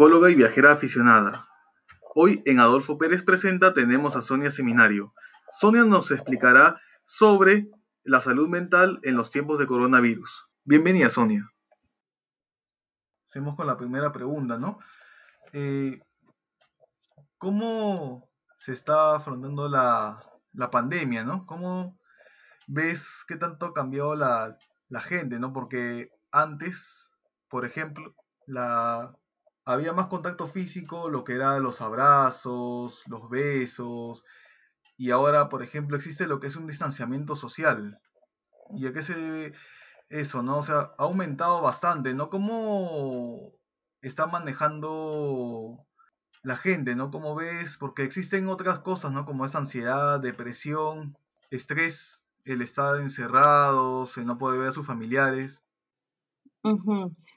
psicóloga y viajera aficionada. Hoy en Adolfo Pérez Presenta tenemos a Sonia Seminario. Sonia nos explicará sobre la salud mental en los tiempos de coronavirus. Bienvenida, Sonia. Hacemos con la primera pregunta, ¿no? Eh, ¿Cómo se está afrontando la, pandemia, ¿no? ¿Cómo ves qué tanto cambió la, la gente, ¿no? Porque antes, por ejemplo, la, había más contacto físico, lo que era los abrazos, los besos, y ahora, por ejemplo, existe lo que es un distanciamiento social. ¿Y a qué se debe eso, no? O sea, ha aumentado bastante, ¿no? ¿Cómo está manejando la gente, ¿no? ¿Cómo ves? Porque existen otras cosas, ¿no? Como es ansiedad, depresión, estrés, el estar encerrados, el no poder ver a sus familiares.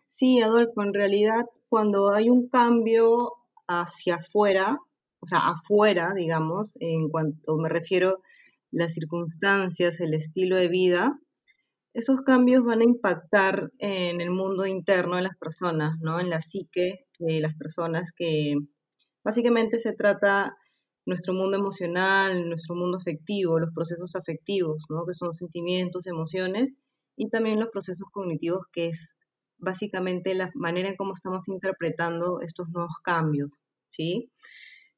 Sí, Adolfo, en realidad cuando hay un cambio hacia afuera, o sea, afuera, digamos, en cuanto me refiero las circunstancias, el estilo de vida, esos cambios van a impactar en el mundo interno de las personas, ¿no? En la psique de las personas que básicamente se trata nuestro mundo emocional, nuestro mundo afectivo, los procesos afectivos, ¿no? Que son sentimientos, emociones, y también los procesos cognitivos, que es básicamente la manera en cómo estamos interpretando estos nuevos cambios, ¿sí?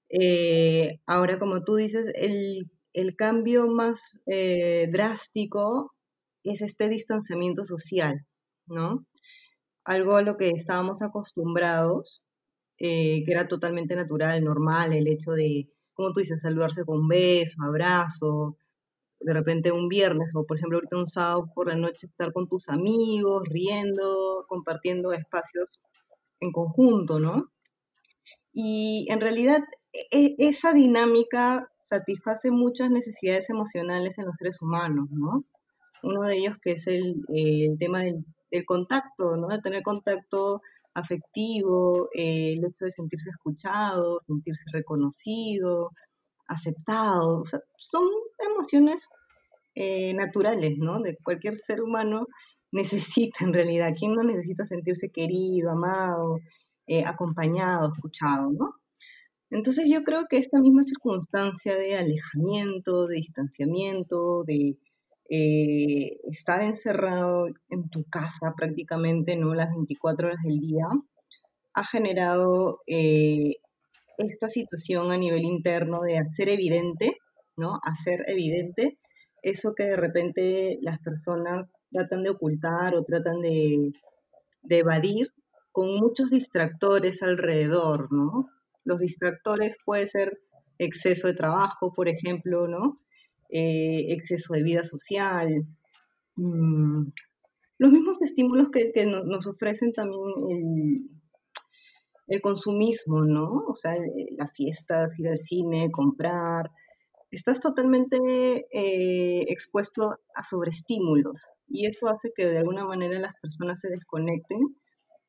Eh, ahora, como tú dices, el, cambio más eh, drástico es este distanciamiento social, ¿no? Algo a lo que estábamos acostumbrados, eh, que era totalmente natural, normal, el hecho de, como tú dices, saludarse con beso, abrazo, de repente un viernes o por ejemplo ahorita un sábado por la noche estar con tus amigos, riendo, compartiendo espacios en conjunto, ¿no? Y en realidad e, esa dinámica satisface muchas necesidades emocionales en los seres humanos, ¿no? Uno de ellos que es el, tema del, contacto, ¿no? De tener contacto afectivo, eh, el hecho de sentirse escuchado, sentirse reconocido, aceptado. O sea, son emociones eh, naturales, ¿no? De cualquier ser humano necesita en realidad. ¿Quién no necesita sentirse querido, amado, eh, acompañado, escuchado, ¿no? Entonces yo creo que esta misma circunstancia de alejamiento, de distanciamiento, de eh, estar encerrado en tu casa prácticamente, ¿no? Las 24 horas del día, ha generado esta situación a nivel interno de hacer evidente, ¿no? Hacer evidente eso que de repente las personas tratan de ocultar o tratan de, evadir con muchos distractores alrededor, ¿no? Los distractores puede ser exceso de trabajo, por ejemplo, ¿no? Eh, exceso de vida social, mm, los mismos estímulos que, nos ofrecen también el, el consumismo, ¿no? O sea, las fiestas, ir al cine, comprar. Estás totalmente eh, expuesto a sobreestímulos y eso hace que de alguna manera las personas se desconecten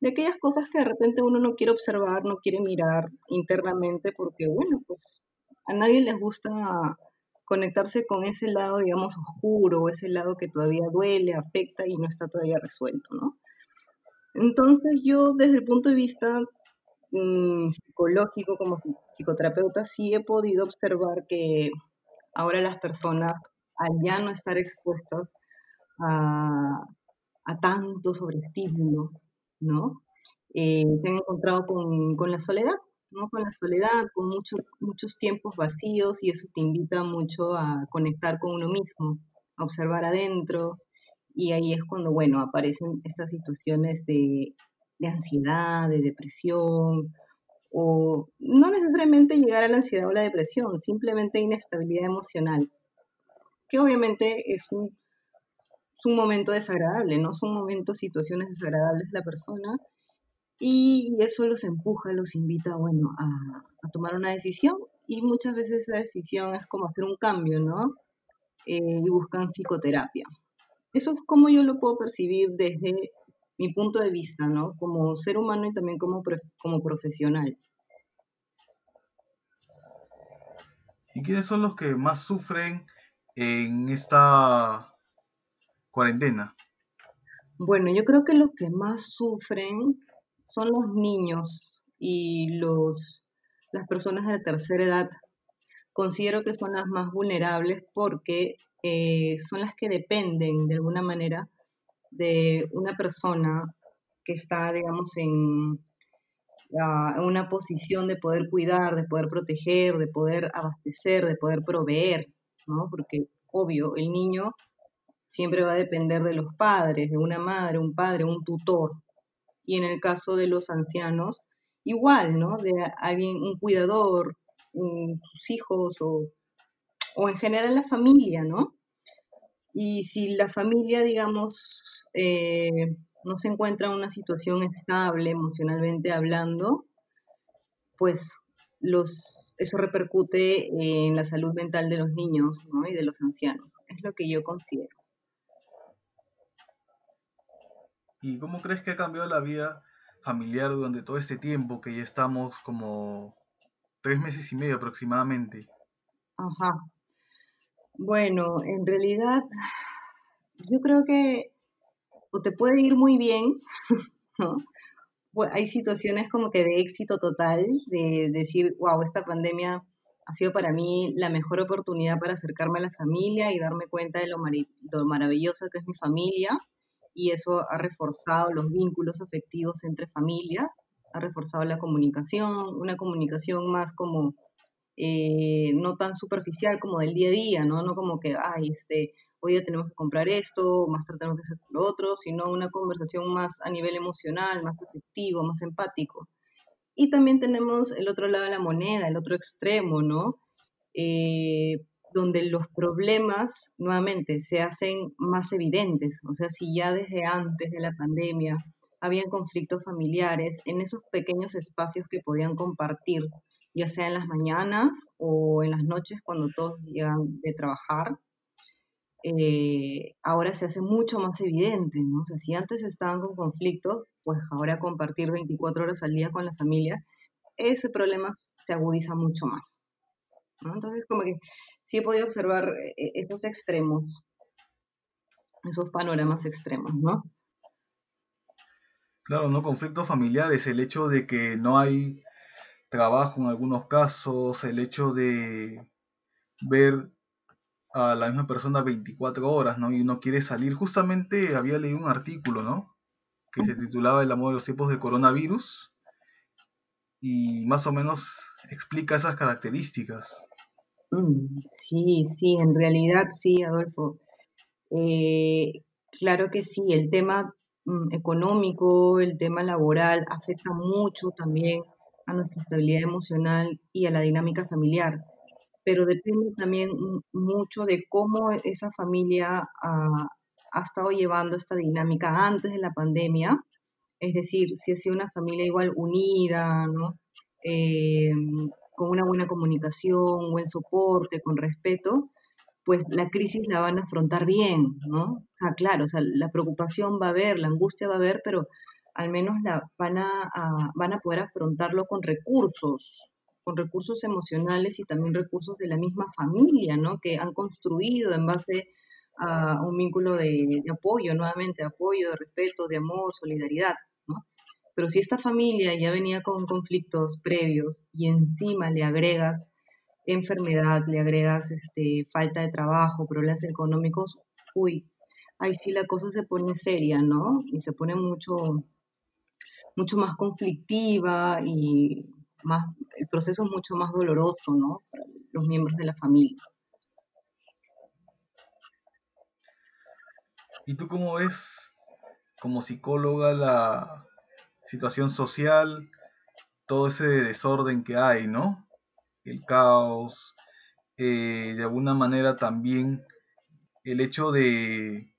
de aquellas cosas que de repente uno no quiere observar, no quiere mirar internamente porque, bueno, pues a nadie les gusta conectarse con ese lado, digamos, oscuro, ese lado que todavía duele, afecta y no está todavía resuelto, ¿no? Entonces yo desde el punto de vista Mm, psicológico, como psicoterapeuta, sí he podido observar que ahora las personas, al ya no estar expuestas a, tanto sobreestímulo, ¿no? Eh, se han encontrado con, la soledad, ¿no? Con la soledad, con muchos muchos tiempos vacíos y eso te invita mucho a conectar con uno mismo, a observar adentro y ahí es cuando, bueno, aparecen estas situaciones de de ansiedad, de depresión, o no necesariamente llegar a la ansiedad o la depresión, simplemente inestabilidad emocional, que obviamente es un, un momento desagradable, ¿no? Son momentos, situaciones desagradables de la persona y eso los empuja, los invita, bueno, a, tomar una decisión y muchas veces esa decisión es como hacer un cambio, ¿no? Eh, y buscan psicoterapia. Eso es como yo lo puedo percibir desde mi punto de vista, ¿no? Como ser humano y también como, como profesional. ¿Y quiénes son los que más sufren en esta cuarentena? Bueno, yo creo que los que más sufren son los niños y los, las personas de tercera edad considero que son las más vulnerables porque eh, son las que dependen de alguna manera de una persona que está, digamos, en, en una posición de poder cuidar, de poder proteger, de poder abastecer, de poder proveer, ¿no? Porque, obvio, el niño siempre va a depender de los padres, de una madre, un padre, un tutor. Y en el caso de los ancianos, igual, ¿no? De alguien, un cuidador, sus hijos o, o en general la familia, ¿no? Y si la familia, digamos, eh, no se encuentra en una situación estable emocionalmente hablando, pues los, eso repercute en la salud mental de los niños ¿no? y de los ancianos. Es lo que yo considero. ¿Y cómo crees que ha cambiado la vida familiar durante todo este tiempo que ya estamos como tres meses y medio aproximadamente? Ajá. Bueno, en realidad yo creo que o te puede ir muy bien, ¿no? hay situaciones como que de éxito total, de decir, wow, esta pandemia ha sido para mí la mejor oportunidad para acercarme a la familia y darme cuenta de lo, lo maravillosa que es mi familia. Y eso ha reforzado los vínculos afectivos entre familias, ha reforzado la comunicación, una comunicación más como eh, no tan superficial como del día a día, ¿no? No como que, ay, este, hoy ya tenemos que comprar esto, más tarde tenemos que hacer lo otro, sino una conversación más a nivel emocional, más afectivo, más empático. Y también tenemos el otro lado de la moneda, el otro extremo, ¿no? Eh, donde los problemas nuevamente se hacen más evidentes. O sea, si ya desde antes de la pandemia habían conflictos familiares en esos pequeños espacios que podían compartir, ya sea en las mañanas o en las noches cuando todos llegan de trabajar, eh, ahora se hace mucho más evidente, ¿no? Si antes estaban con conflictos, pues ahora compartir 24 horas al día con la familia, ese problema se agudiza mucho más. Entonces, como que sí he podido observar eh, estos extremos, esos panoramas extremos, ¿no? Claro, no conflictos familiares, el hecho de que no hay trabajo en algunos casos, el hecho de ver a la misma persona 24 horas, ¿no? Y uno quiere salir. Justamente había leído un artículo, ¿no? Que se titulaba El amor de los tiempos de coronavirus y más o menos explica esas características. Mm, sí, sí, en realidad sí, Adolfo. Eh, claro que sí, el tema mm, económico, el tema laboral afecta mucho también a nuestra estabilidad emocional y a la dinámica familiar pero depende también mucho de cómo esa familia ha, estado llevando esta dinámica antes de la pandemia. Es decir, si ha sido una familia igual unida, ¿no? Eh, con una buena comunicación, buen soporte, con respeto, pues la crisis la van a afrontar bien, ¿no? O sea, claro, o sea, la preocupación va a haber, la angustia va a haber, pero al menos la van a, van a poder afrontarlo con recursos, con recursos emocionales y también recursos de la misma familia, ¿no? Que han construido en base a un vínculo de, apoyo, nuevamente, de apoyo, de respeto, de amor, solidaridad, ¿no? Pero si esta familia ya venía con conflictos previos y encima le agregas enfermedad, le agregas este, falta de trabajo, problemas económicos, uy, ahí sí la cosa se pone seria, ¿no? Y se pone mucho, mucho más conflictiva y el proceso es mucho más doloroso, ¿no? Para los miembros de la familia. ¿Y tú cómo ves como psicóloga la situación social, todo ese desorden que hay, ¿no? El caos, eh, de alguna manera también el hecho de,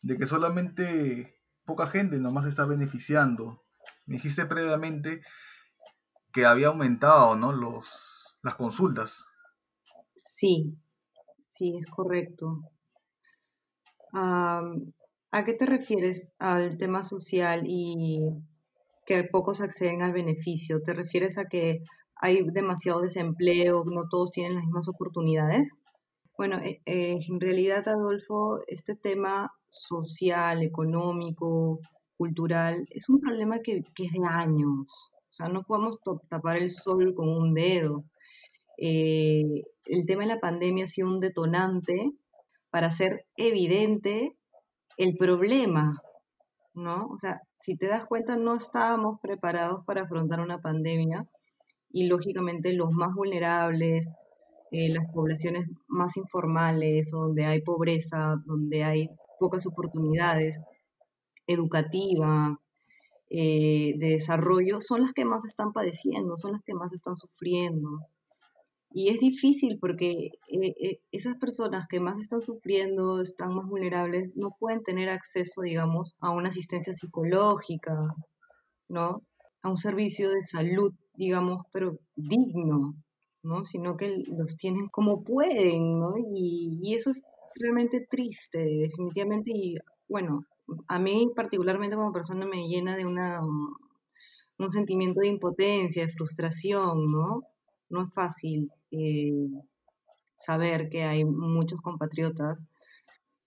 de que solamente poca gente nomás está beneficiando. Me dijiste previamente que había aumentado, ¿no? Los, las consultas. Sí, sí, es correcto. ¿A qué te refieres al tema social y que pocos acceden al beneficio? ¿Te refieres a que hay demasiado desempleo, no todos tienen las mismas oportunidades? Bueno, eh, eh, en realidad, Adolfo, este tema social, económico, cultural, es un problema que, que es de años. Sea, no podemos tapar el sol con un dedo. Eh, el tema de la pandemia ha sido un detonante para hacer evidente el problema, ¿no? O sea, si te das cuenta, no estábamos preparados para afrontar una pandemia y lógicamente los más vulnerables, eh, las poblaciones más informales, donde hay pobreza, donde hay pocas oportunidades educativas, eh, de desarrollo, son las que más están padeciendo, son las que más están sufriendo. Y es difícil porque eh, esas personas que más están sufriendo, están más vulnerables, no pueden tener acceso, digamos, a una asistencia psicológica, ¿no? A un servicio de salud, digamos, pero digno, ¿no? Sino que los tienen como pueden, ¿no? Y, eso es realmente triste, definitivamente. Y bueno, a mí particularmente como persona me llena de una, un sentimiento de impotencia, de frustración, ¿no? No es fácil eh, saber que hay muchos compatriotas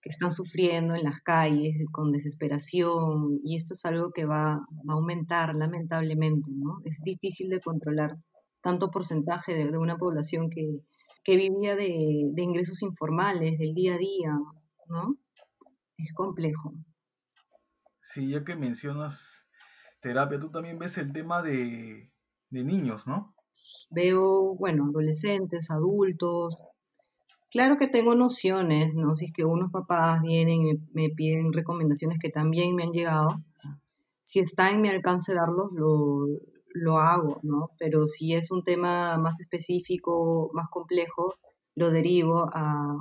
que están sufriendo en las calles con desesperación y esto es algo que va, a aumentar lamentablemente, ¿no? Es difícil de controlar tanto porcentaje de, una población que, vivía de, de, ingresos informales, del día a día, ¿no? Es complejo. Sí, ya que mencionas terapia, tú también ves el tema de, de niños, ¿no? Veo, bueno, adolescentes, adultos, Claro que tengo nociones, ¿no? Si es que unos papás vienen y me, piden recomendaciones que también me han llegado, si está en mi alcance darlos, lo, lo hago, ¿no? Pero si es un tema más específico, más complejo, lo derivo a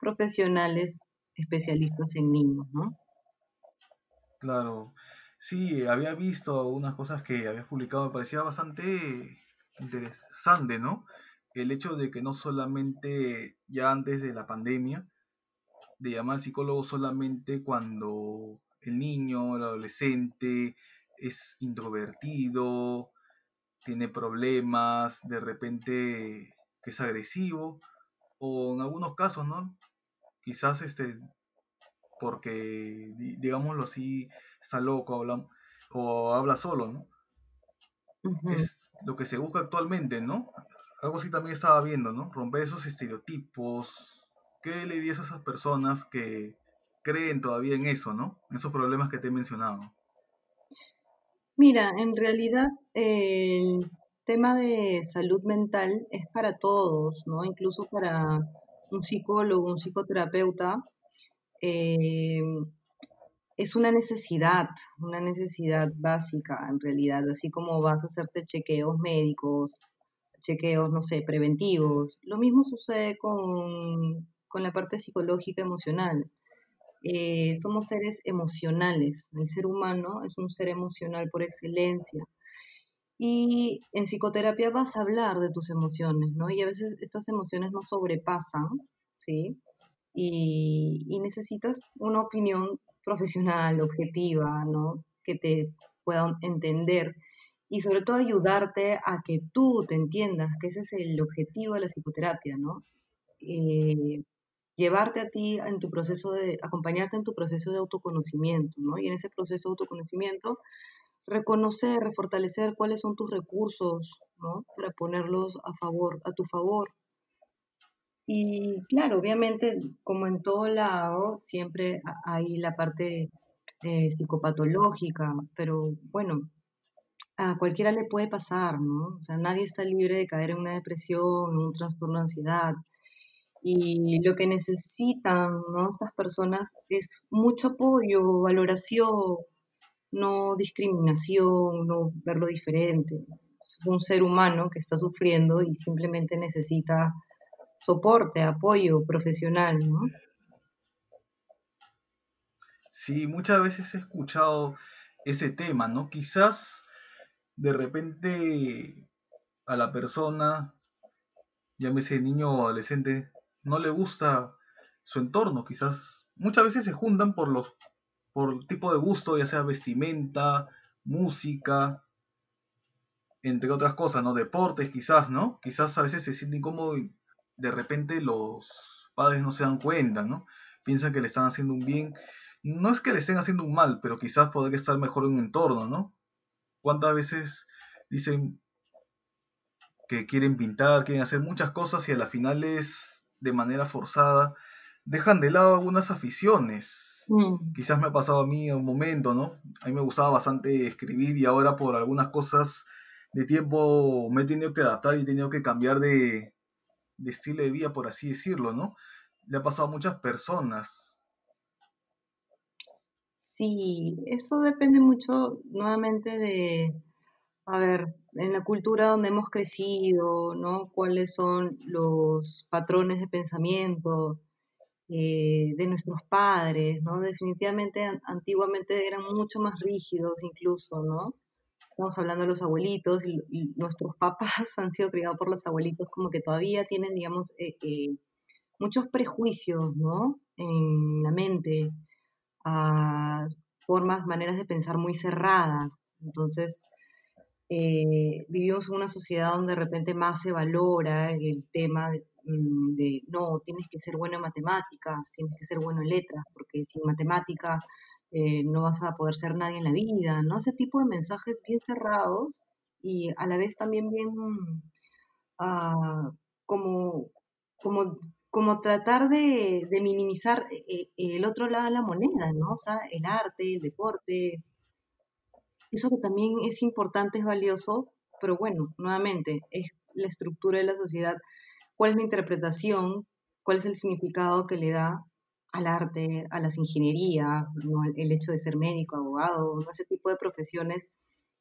profesionales especialistas en niños, ¿no? Claro, sí, había visto unas cosas que habías publicado, me parecía bastante interesante, ¿no? el hecho de que no solamente ya antes de la pandemia, de llamar al psicólogo solamente cuando el niño, el adolescente es introvertido, tiene problemas, de repente que es agresivo, o en algunos casos, ¿no? Quizás este, porque, digámoslo así, está loco habla, o habla solo, ¿no? Es lo que se busca actualmente, ¿no? algo así también estaba viendo, ¿no? Romper esos estereotipos. ¿Qué le dirías a esas personas que creen todavía en eso, ¿no? En esos problemas que te he mencionado. Mira, en realidad el tema de salud mental es para todos, ¿no? Incluso para un psicólogo, un psicoterapeuta. Eh, es una necesidad, una necesidad básica en realidad, así como vas a hacerte chequeos médicos, chequeos, no sé, preventivos. Lo mismo sucede con, la parte psicológica emocional. Eh, somos seres emocionales. El ser humano es un ser emocional por excelencia. Y en psicoterapia vas a hablar de tus emociones, ¿no? Y a veces estas emociones no sobrepasan, ¿sí? Y, necesitas una opinión profesional, objetiva, ¿no? Que te puedan entender y sobre todo ayudarte a que tú te entiendas, que ese es el objetivo de la psicoterapia, ¿no? Eh, llevarte a ti en tu proceso de, acompañarte en tu proceso de autoconocimiento, ¿no? Y en ese proceso de autoconocimiento, reconocer, refortalecer cuáles son tus recursos, ¿no? Para ponerlos a favor, a tu favor. Y claro, obviamente, como en todo lado, siempre hay la parte eh, psicopatológica, pero bueno, a cualquiera le puede pasar, ¿no? O sea, nadie está libre de caer en una depresión, en un trastorno de ansiedad. Y lo que necesitan, ¿no? Estas personas es mucho apoyo, valoración, no discriminación, no verlo diferente. Es un ser humano que está sufriendo y simplemente necesita soporte, apoyo profesional, ¿no? Sí, muchas veces he escuchado ese tema, ¿no? Quizás de repente a la persona, llámese niño o adolescente, no le gusta su entorno, quizás muchas veces se juntan por los por tipo de gusto, ya sea vestimenta, música, entre otras cosas, ¿no? Deportes quizás, ¿no? Quizás a veces se siente incómodo de repente los padres no se dan cuenta, ¿no? Piensan que le están haciendo un bien. No es que le estén haciendo un mal, pero quizás podría estar mejor en un entorno, ¿no? ¿Cuántas veces dicen que quieren pintar, quieren hacer muchas cosas y a la final es de manera forzada, dejan de lado algunas aficiones. Mm. Quizás me ha pasado a mí un momento, ¿no? A mí me gustaba bastante escribir y ahora por algunas cosas de tiempo me he tenido que adaptar y he tenido que cambiar de, de estilo de vida, por así decirlo, ¿no? Le ha pasado a muchas personas. Sí, eso depende mucho nuevamente de, a ver, en la cultura donde hemos crecido, ¿no? ¿Cuáles son los patrones de pensamiento eh, de nuestros padres, ¿no? Definitivamente an- antiguamente eran mucho más rígidos incluso, ¿no? Estamos hablando de los abuelitos y, nuestros papás han sido criados por los abuelitos como que todavía tienen, digamos, eh, eh, muchos prejuicios, ¿no? En la mente, a formas, maneras de pensar muy cerradas. Entonces, eh, vivimos en una sociedad donde de repente más se valora el tema de, mm, de, no, tienes que ser bueno en matemáticas, tienes que ser bueno en letras, porque sin matemáticas eh, no vas a poder ser nadie en la vida, ¿no? Ese tipo de mensajes bien cerrados y a la vez también bien ah, como, como, como tratar de, de minimizar eh, eh, el otro lado de la moneda, ¿no? O sea, el arte, el deporte, eso que también es importante, es valioso, pero bueno, nuevamente, es la estructura de la sociedad, cuál es la interpretación, cuál es el significado que le da al arte, a las ingenierías, el, hecho de ser médico, abogado, ¿no? ese tipo de profesiones,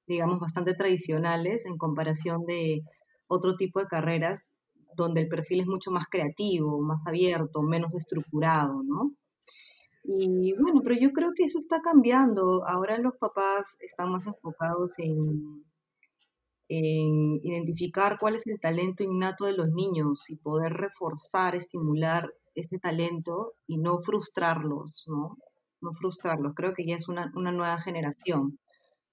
digamos, bastante tradicionales en comparación de otro tipo de carreras donde el perfil es mucho más creativo, más abierto, menos estructurado, ¿no? Y bueno, pero yo creo que eso está cambiando. Ahora los papás están más enfocados en, en identificar cuál es el talento innato de los niños y poder reforzar, estimular este talento y no frustrarlos, ¿no? No frustrarlos. Creo que ya es una, una nueva generación.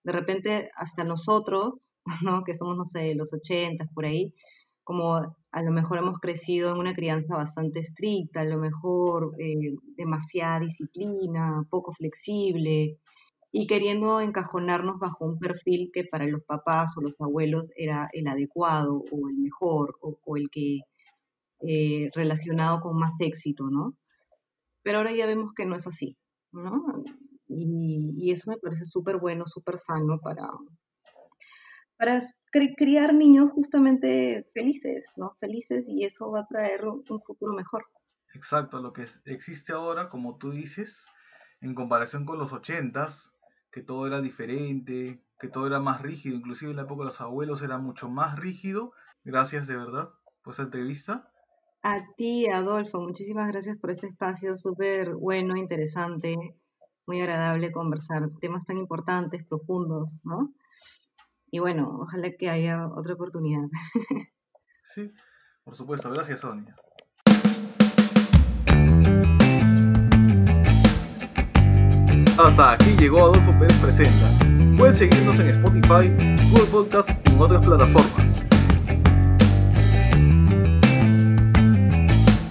De repente, hasta nosotros, ¿no? Que somos, no sé, los 80 por ahí, como a lo mejor hemos crecido en una crianza bastante estricta, a lo mejor eh, demasiada disciplina, poco flexible, y queriendo encajonarnos bajo un perfil que para los papás o los abuelos era el adecuado o el mejor o, o el que eh, relacionado con más éxito, ¿no? Pero ahora ya vemos que no es así, ¿no? Y, eso me parece súper bueno, súper sano para, para cri- criar niños justamente felices, ¿no? Felices y eso va a traer un futuro mejor. Exacto, lo que existe ahora, como tú dices, en comparación con los ochentas, que todo era diferente, que todo era más rígido, inclusive en la época de los abuelos era mucho más rígido. Gracias de verdad por esa entrevista. A ti, Adolfo, muchísimas gracias por este espacio súper bueno, interesante, muy agradable conversar temas tan importantes, profundos, ¿no? Y bueno, ojalá que haya otra oportunidad. Sí, por supuesto, gracias Sonia. Hasta aquí llegó Adolfo Pérez Presenta. Puedes seguirnos en Spotify, Google Podcast y en otras plataformas.